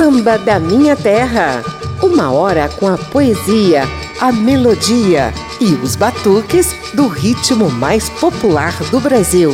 Samba da Minha Terra. Uma hora com a poesia, a melodia e os batuques do ritmo mais popular do Brasil.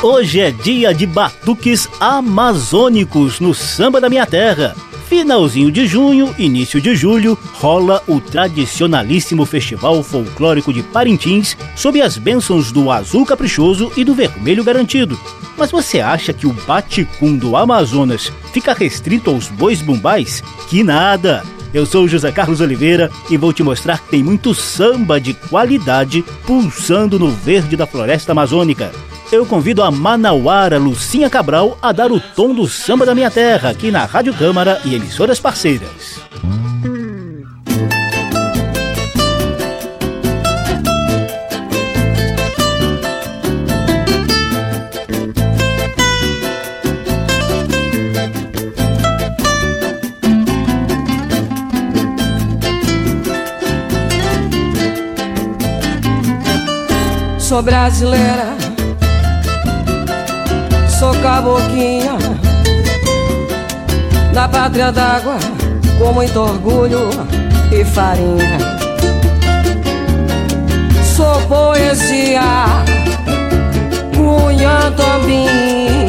Hoje é dia de batuques amazônicos no Samba da Minha Terra. Finalzinho de junho, início de julho, rola o tradicionalíssimo Festival Folclórico de Parintins sob as bênçãos do Azul Caprichoso e do Vermelho Garantido. Mas você acha que o baticum do Amazonas fica restrito aos bois bumbais? Que nada! Eu sou José Carlos Oliveira e vou te mostrar que tem muito samba de qualidade pulsando no verde da floresta amazônica eu convido a manauara Lucinha Cabral a dar o tom do samba da minha terra aqui na Rádio Câmara e emissoras parceiras. Sou brasileira sou caboquinha da pátria d'água com muito orgulho e farinha. Sou poesia, cunha também.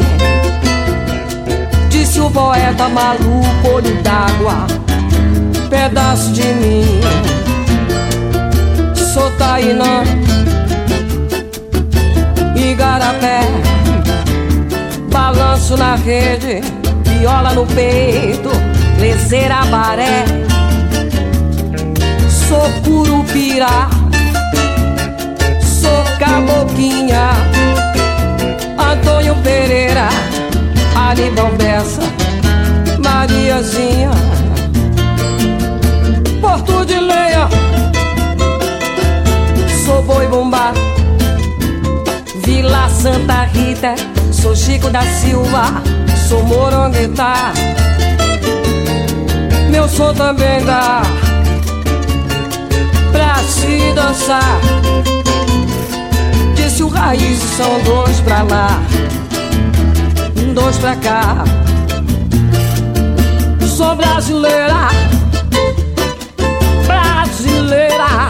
Disse o poeta maluco, olho d'água, pedaço de mim. Sou Tainã, igarapé balanço na rede, viola no peito, lezeira baré. Sou curupira, sou caboquinha, Antônio Pereira, Aníbal Bessa, Mariazinha, Porto de Leia, sou boi bumbá, Vila Santa Rita Sou Chico da Silva, sou morongueta. Meu som também dá pra se dançar. Disse o raiz, são dois pra lá, dois pra cá. Sou brasileira, brasileira.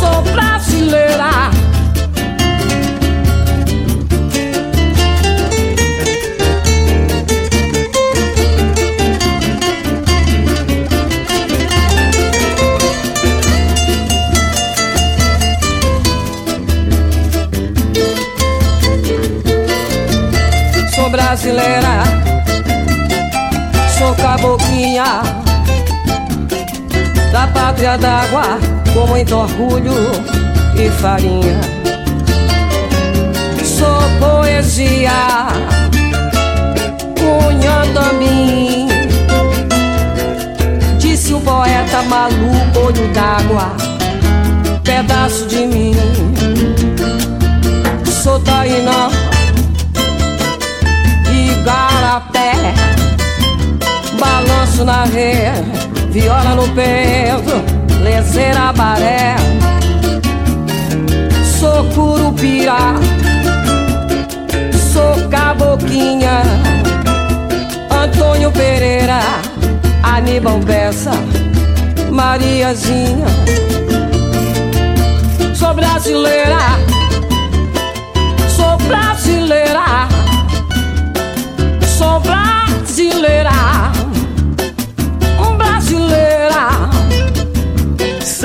Sou brasileira muito orgulho e farinha. Sou poesia Cunhando mim Disse o poeta maluco Olho d'água Pedaço de mim. Sou Tainã garapé. Balanço na rede, viola no peito Lezeira baré. Sou curupira. Sou caboquinha Antônio Pereira. Aníbal Bessa. Mariazinha. Sou brasileira. Sou brasileira. Sou brasileira, brasileira.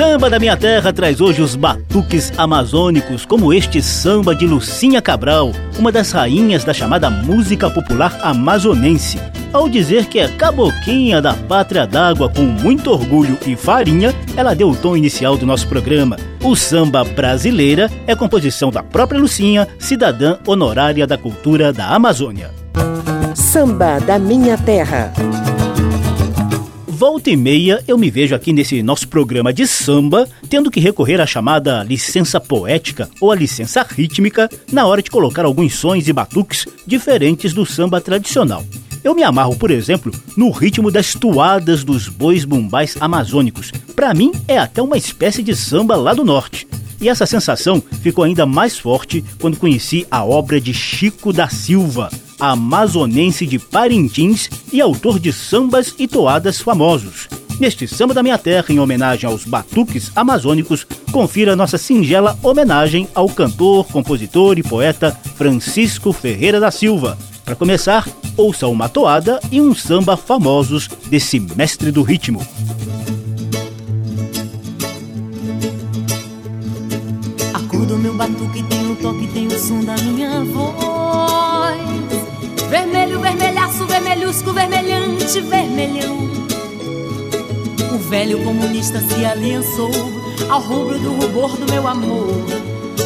Samba da Minha Terra traz hoje os batuques amazônicos, como este samba de Lucinha Cabral, uma das rainhas da chamada música popular amazonense. Ao dizer que é caboquinha da pátria d'água com muito orgulho e farinha, ela deu o tom inicial do nosso programa. O samba brasileira é composição da própria Lucinha, cidadã honorária da cultura da Amazônia. Samba da Minha Terra. Volta e meia eu me vejo aqui nesse nosso programa de samba tendo que recorrer à chamada licença poética ou a licença rítmica na hora de colocar alguns sons e batuques diferentes do samba tradicional. Eu me amarro, por exemplo, no ritmo das toadas dos bois bumbais amazônicos. Para mim é até uma espécie de samba lá do norte. E essa sensação ficou ainda mais forte quando conheci a obra de Chico da Silva, amazonense de Parintins e autor de sambas e toadas famosos. Neste Samba da Minha Terra, em homenagem aos batuques amazônicos, confira nossa singela homenagem ao cantor, compositor e poeta Francisco Ferreira da Silva. Para começar, ouça uma toada e um samba famosos desse mestre do ritmo. A cor do meu batuque tem o toque, tem o som da minha voz. Vermelhusco, vermelhante, vermelhão o velho comunista se aliançou ao rubro do rubor do meu amor.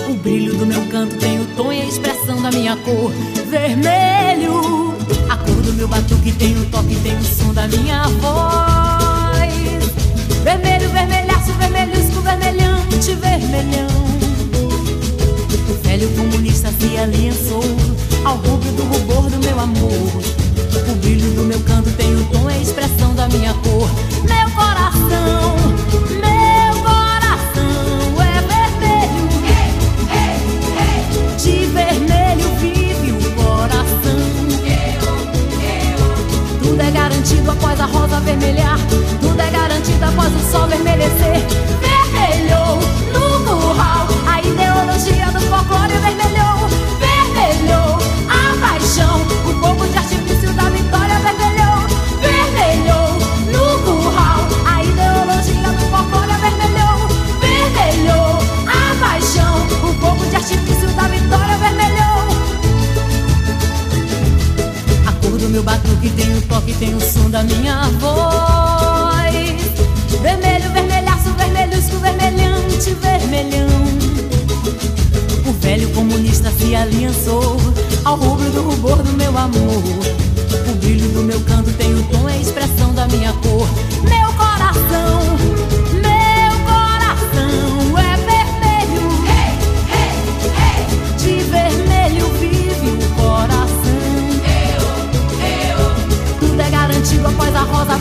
O brilho do meu canto tem o tom e a expressão da minha cor. Vermelho, a cor do meu batuque tem o toque, tem o som da minha voz. Vermelho, vermelhaço, vermelhusco, vermelhante, vermelhão. O velho comunista se aliançou ao rubro do rubor do meu amor. O brilho do meu canto tem o tom e a expressão da minha cor. Meu coração, meu coração é vermelho. De vermelho vive o coração. Tudo é garantido após a rosa vermelhar. Tudo é garantido após o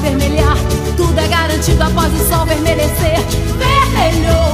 avermelhar. Tudo é garantido após o sol vermelhecer. Vermelhou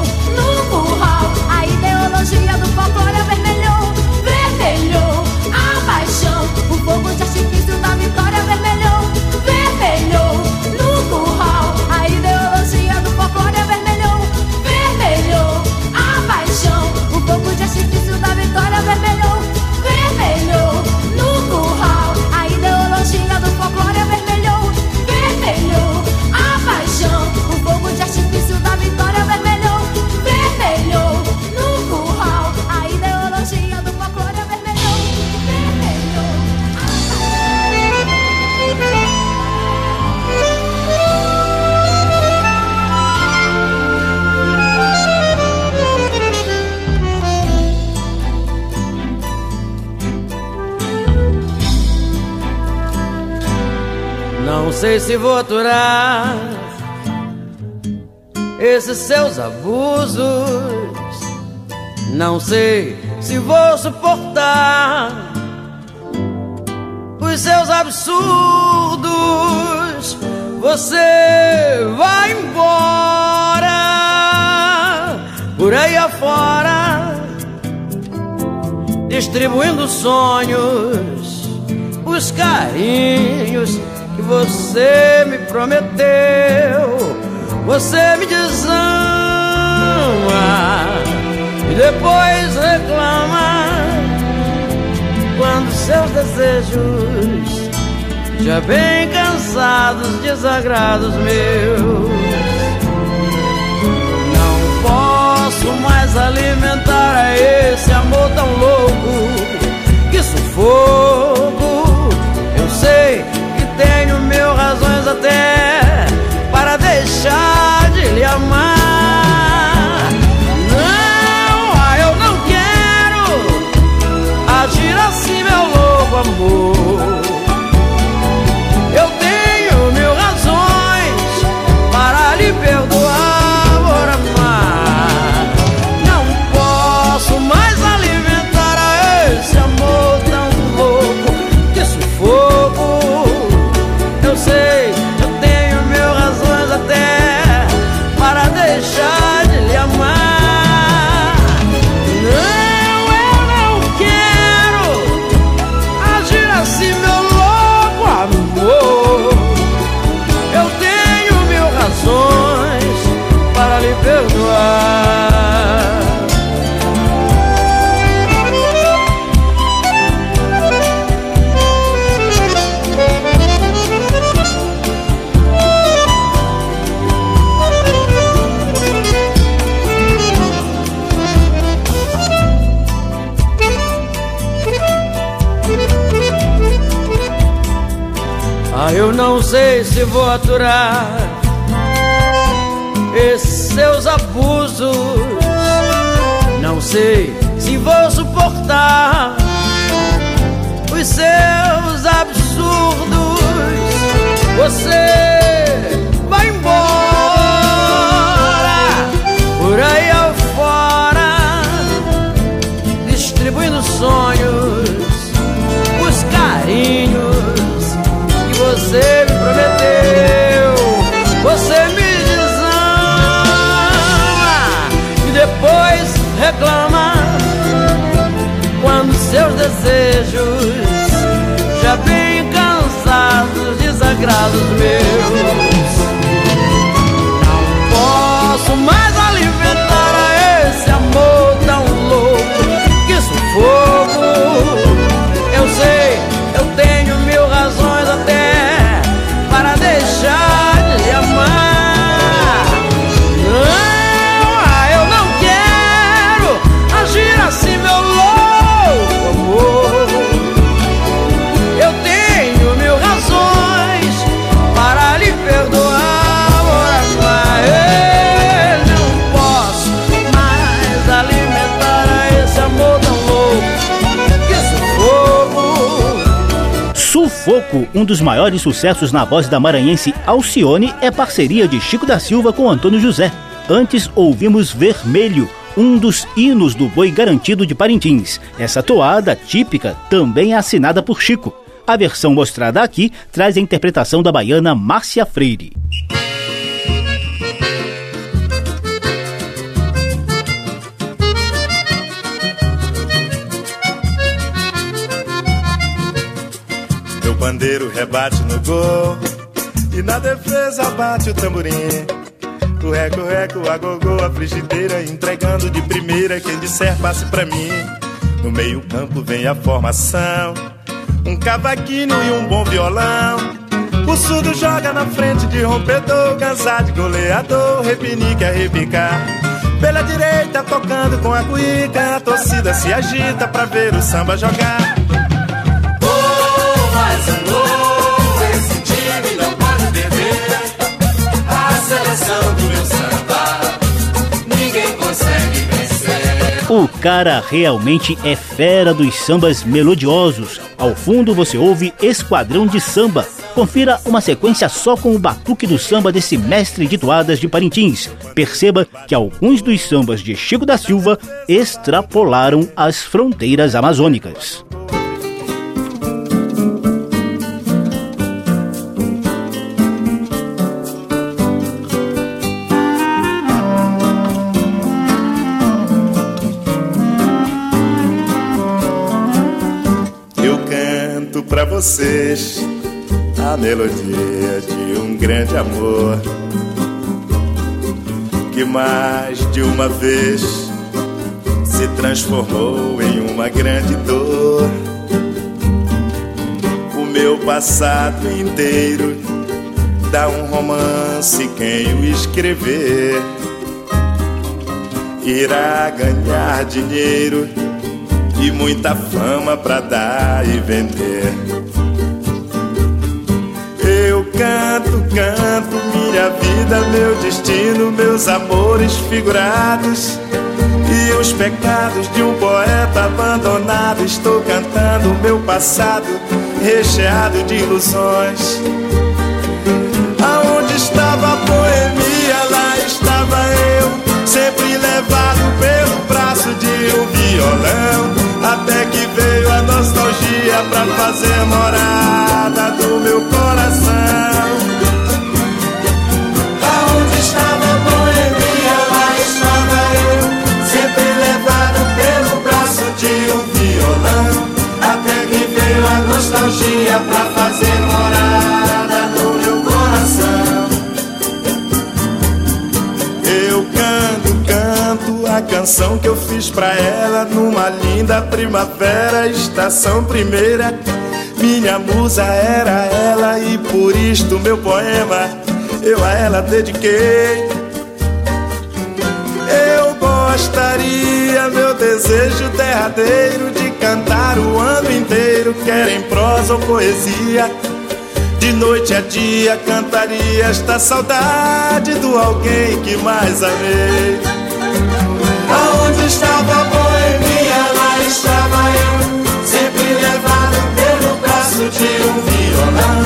sei se vou aturar esses seus abusos. Não sei se vou suportar os seus absurdos. Você vai embora por aí afora, distribuindo sonhos, os carinhos que você me prometeu. Você me desama e depois reclama quando seus desejos já bem cansados, desagrados meus. Não posso mais alimentar a esse amor tão louco que sufoco. Eu sei tenho mil razões até para deixar de lhe amar. Não, ah, eu não quero agir assim, meu louco amor. Se vou aturar esses seus abusos. Não sei se vou suportar os seus absurdos. Você seus Um dos maiores sucessos na voz da maranhense Alcione, é parceria de Chico da Silva com Antônio José. Antes ouvimos Vermelho, um dos hinos do boi garantido de Parintins. Essa toada típica também é assinada por Chico. A versão mostrada aqui traz a interpretação da baiana Márcia Freire. Meu bandeiro rebate no gol. E na defesa bate o tamborim. O reco, reco, a gogô, a frigideira Entregando de primeira. Quem disser passe pra mim. No meio campo vem a formação. Um cavaquinho e um bom violão. O surdo joga na frente de rompedor Cansado de goleador, repinique a repicar Pela direita tocando com a cuíca A torcida se agita pra ver o samba jogar O cara realmente é fera dos sambas melodiosos. Ao fundo você ouve Esquadrão de Samba. Confira uma sequência só com o batuque do samba desse mestre de toadas de Parintins. Perceba que alguns dos sambas de Chico da Silva extrapolaram as fronteiras amazônicas. Vocês a melodia de um grande amor que mais de uma vez se transformou em uma grande dor. O meu passado inteiro dá um romance quem o escrever irá ganhar dinheiro e muita fama pra dar e vender. Eu canto, canto minha vida, meu destino, meus amores figurados e os pecados de um poeta abandonado. Estou cantando meu passado, recheado de ilusões. Aonde estava a boemia, lá estava eu, sempre levado pelo braço de um violão. Até que veio a nostalgia pra fazer morada do meu coração. Aonde estava a boemia, lá estava eu, sempre levado pelo braço de um violão. Até que veio a nostalgia pra fazer morada canção que eu fiz pra ela numa linda primavera, estação primeira. Minha musa era ela e por isto meu poema eu a ela dediquei. Eu gostaria, meu desejo derradeiro, de cantar o ano inteiro, quer em prosa ou poesia, de de noite a dia cantaria esta saudade do alguém que mais amei. Estava boemia, lá estava eu, sempre levado pelo braço de um violão.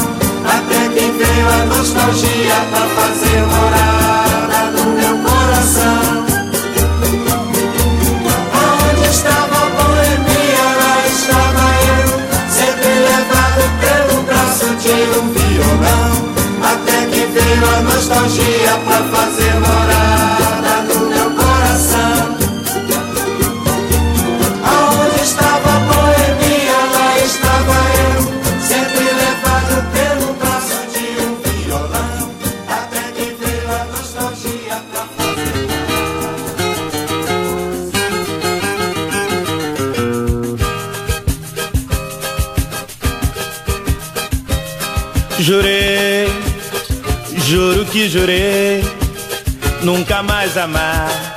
Até que veio a nostalgia pra fazer morada no meu coração. Aonde estava a boemia, lá estava eu, sempre levado pelo braço de um violão. Até que veio a nostalgia pra fazer Jurei, juro que jurei, nunca mais amar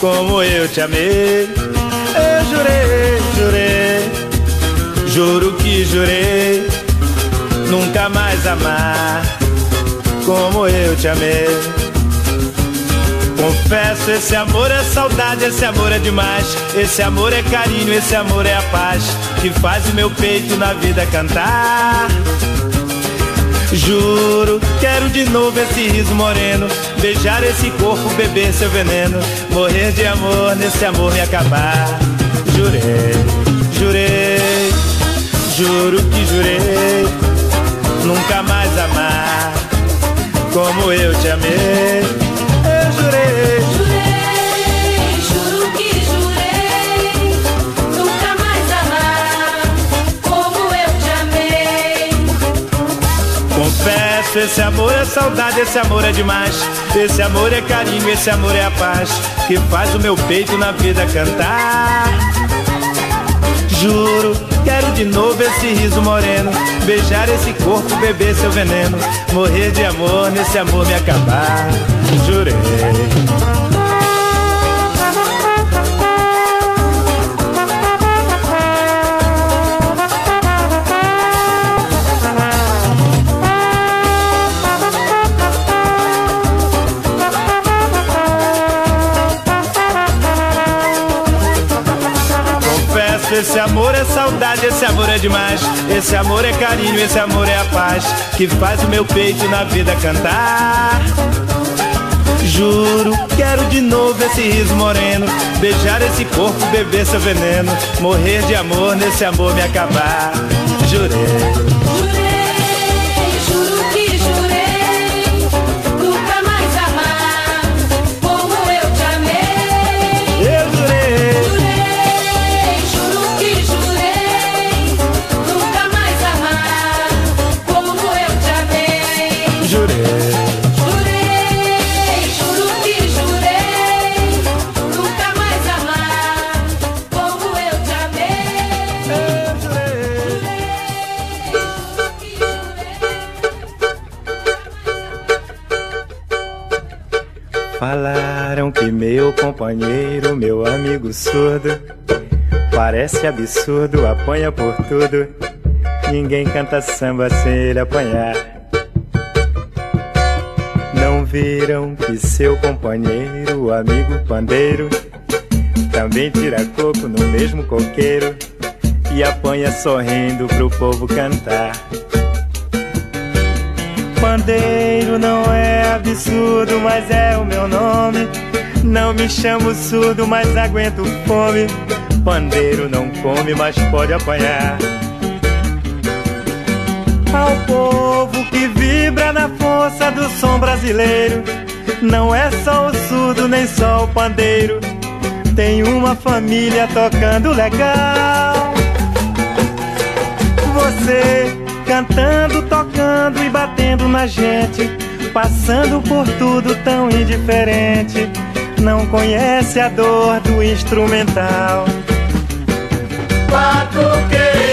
como eu te amei. Eu jurei, jurei, juro que jurei, nunca mais amar como eu te amei. Confesso, esse amor é saudade, esse amor é demais. Esse amor é carinho, esse amor é a paz que faz o meu peito na vida cantar. Juro, quero de novo esse riso moreno, beijar esse corpo, beber seu veneno, morrer de amor, nesse amor me acabar. Jurei, jurei, juro que jurei, nunca mais amar como eu te amei. Esse amor é saudade, esse amor é demais. Esse amor é carinho, esse amor é a paz que faz o meu peito na vida cantar. Juro, quero de novo esse riso moreno, beijar esse corpo, beber seu veneno, morrer de amor, nesse amor me acabar. Jurei. Esse amor é saudade, esse amor é demais. Esse amor é carinho, esse amor é a paz que faz o meu peito na vida cantar. Juro, quero de novo esse riso moreno, beijar esse corpo, beber seu veneno, morrer de amor, nesse amor me acabar. Jurei. Falaram que meu companheiro, meu amigo surdo, parece absurdo, apanha por tudo. Ninguém canta samba sem ele apanhar. Não viram que seu companheiro, amigo pandeiro, também tira coco no mesmo coqueiro e apanha sorrindo pro povo cantar. Pandeiro não é absurdo, mas é o meu nome. Não me chamo surdo, mas aguento fome. Pandeiro não come, mas pode apanhar. Ao povo que vibra na força do som brasileiro, não é só o surdo, nem só o pandeiro. Tem uma família tocando legal. Você cantando, na gente, passando por tudo tão indiferente. Não conhece a dor do instrumental. Batuqueiro,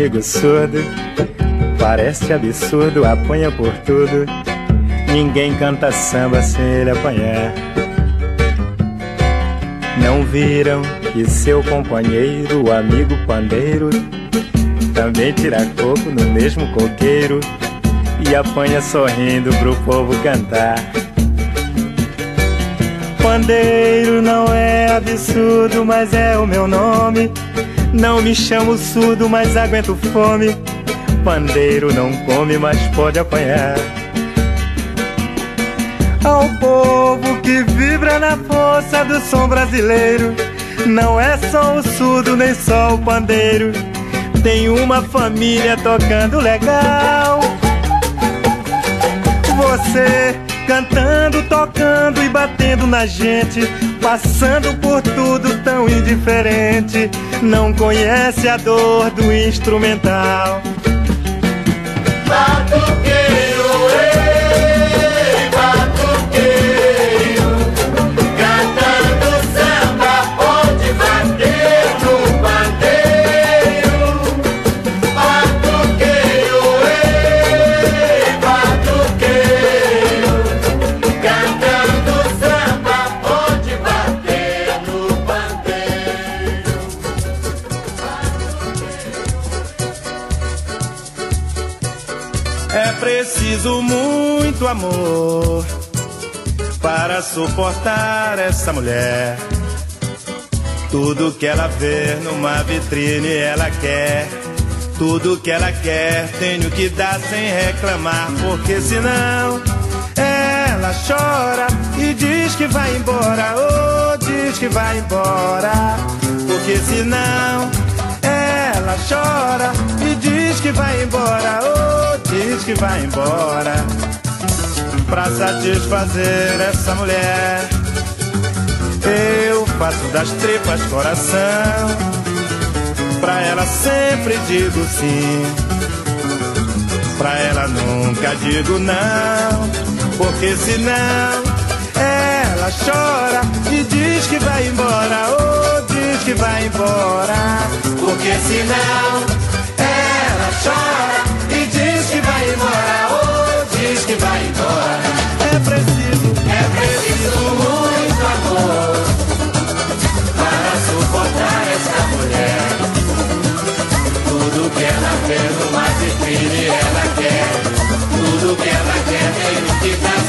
amigo surdo. Parece absurdo, apanha por tudo. Ninguém canta samba sem ele apanhar. Não viram que seu companheiro, o amigo pandeiro, também tira coco no mesmo coqueiro e apanha sorrindo pro povo cantar. Pandeiro não é absurdo, mas é o meu nome. Não me chamo surdo, mas aguento fome. Pandeiro não come, mas pode apanhar. Ao povo que vibra na força do som brasileiro, não é só o surdo nem só o pandeiro. Tem uma família tocando legal. Você cantando, tocando e batendo na gente, passando por tudo tão indiferente, não conhece a dor do instrumental. amor suportar essa mulher. Tudo que ela vê numa vitrine ela quer. Tudo que ela quer tenho que dar sem reclamar, porque senão ela chora e diz que vai embora, oh, diz que vai embora, porque senão ela chora e diz que vai embora, oh, diz que vai embora pra satisfazer essa mulher. Eu faço das tripas coração, pra ela sempre digo sim, pra ela nunca digo não, porque senão ela chora e diz que vai embora, oh, diz que vai embora, porque senão ela chora e diz que vai embora, diz que vai embora. É preciso, é preciso muito amor para suportar essa mulher. Tudo que ela vê numa vitrine ela quer. Tudo que ela quer tem que dar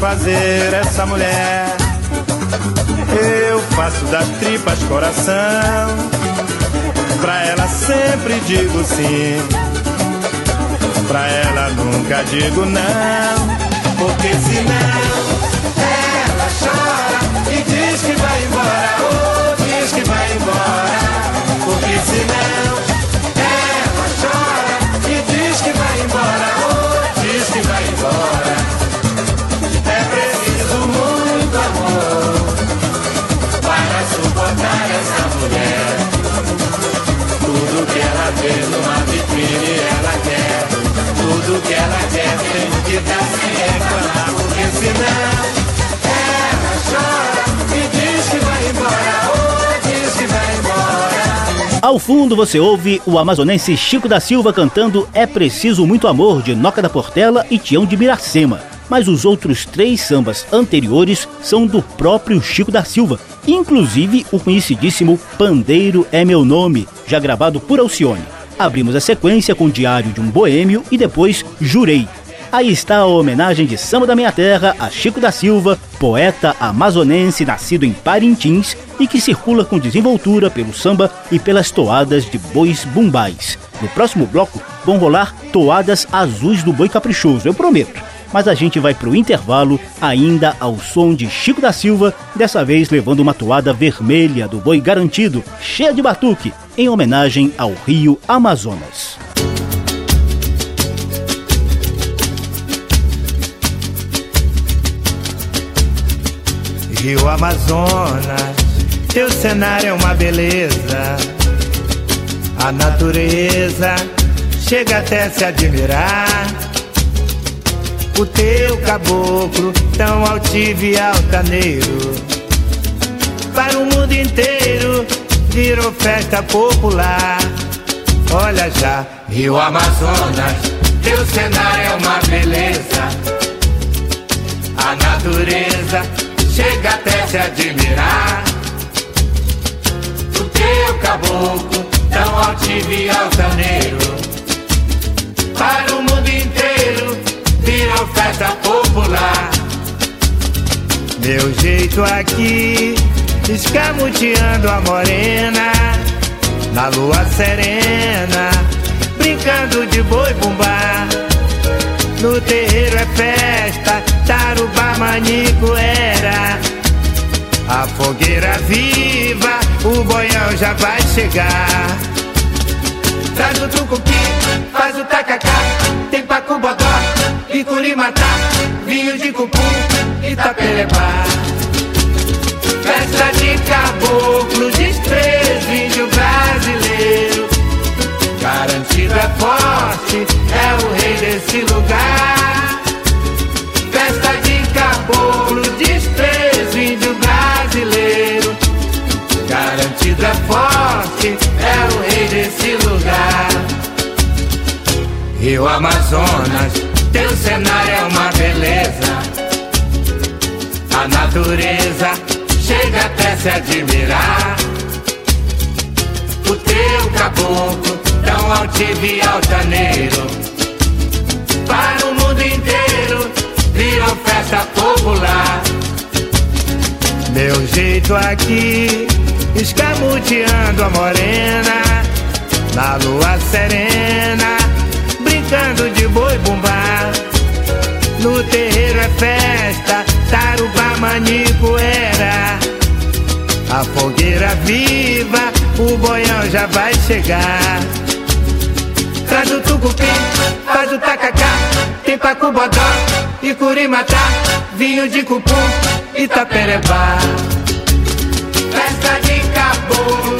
satisfazer essa mulher. Eu faço das tripas coração, pra ela sempre digo sim, pra ela nunca digo não, porque senão ela chora e diz que vai embora, ou oh, diz que vai embora, porque senão ela chora e diz que vai embora, ou oh, diz que vai embora. Mulher. Tudo que ela vê numa vitrine ela quer. Tudo que ela quer tem que dar sem reclamar, porque senão ela chora e diz que vai embora. Ou diz que vai embora. Ao fundo você ouve o amazonense Chico da Silva cantando É Preciso Muito Amor de Noca da Portela e Tião de Miracema mas os outros três sambas anteriores são do próprio Chico da Silva, inclusive o conhecidíssimo Pandeiro é Meu Nome, já gravado por Alcione. Abrimos a sequência com Diário de um Boêmio e depois Jurei. Aí está a homenagem de Samba da Minha Terra a Chico da Silva, poeta amazonense nascido em Parintins e que circula com desenvoltura pelo samba e pelas toadas de bois bumbais. No próximo bloco vão rolar toadas azuis do boi caprichoso, eu prometo mas a gente vai pro intervalo ainda ao som de Chico da Silva, dessa vez levando uma toada vermelha do boi garantido, cheia de batuque, em homenagem ao rio Amazonas. Rio Amazonas, teu cenário é uma beleza. A natureza chega até se admirar. O teu caboclo tão altivo e altaneiro. Para o mundo inteiro virou festa popular. Olha já, Rio Amazonas, teu cenário é uma beleza. A natureza chega até se admirar. O teu caboclo tão altivo e altaneiro. Para o mundo inteiro virou festa popular. Meu jeito aqui, escamoteando a morena, na lua serena, brincando de boi bumbá. No terreiro é festa, tarubá, manico era. A fogueira viva, o boião já vai chegar. Traz o tucupi, faz o tacacá, tem pacu bodó, licurimatá, vinho de cupu, itaperebá. Festa de caboclo, desprezo, índio brasileiro. Garantido é forte, é o rei desse lugar. Festa de caboclo, desprezo, índio brasileiro. Garantido é forte, é o rei desse lugar. Rio Amazonas, teu cenário é uma beleza. A natureza chega até se admirar. O teu caboclo, tão altivo e altaneiro. Para o mundo inteiro, virou festa popular. Meu jeito aqui, escamoteando a morena, na lua serena, brincando de boi bumbá. No terreiro é festa, tarubá, manico era. A fogueira viva, o boião já vai chegar. Traz o tucupi, faz o tacacá, tem pacu bodó, e curimatá, vinho de cupu, itaperebá. Festa de caboclo,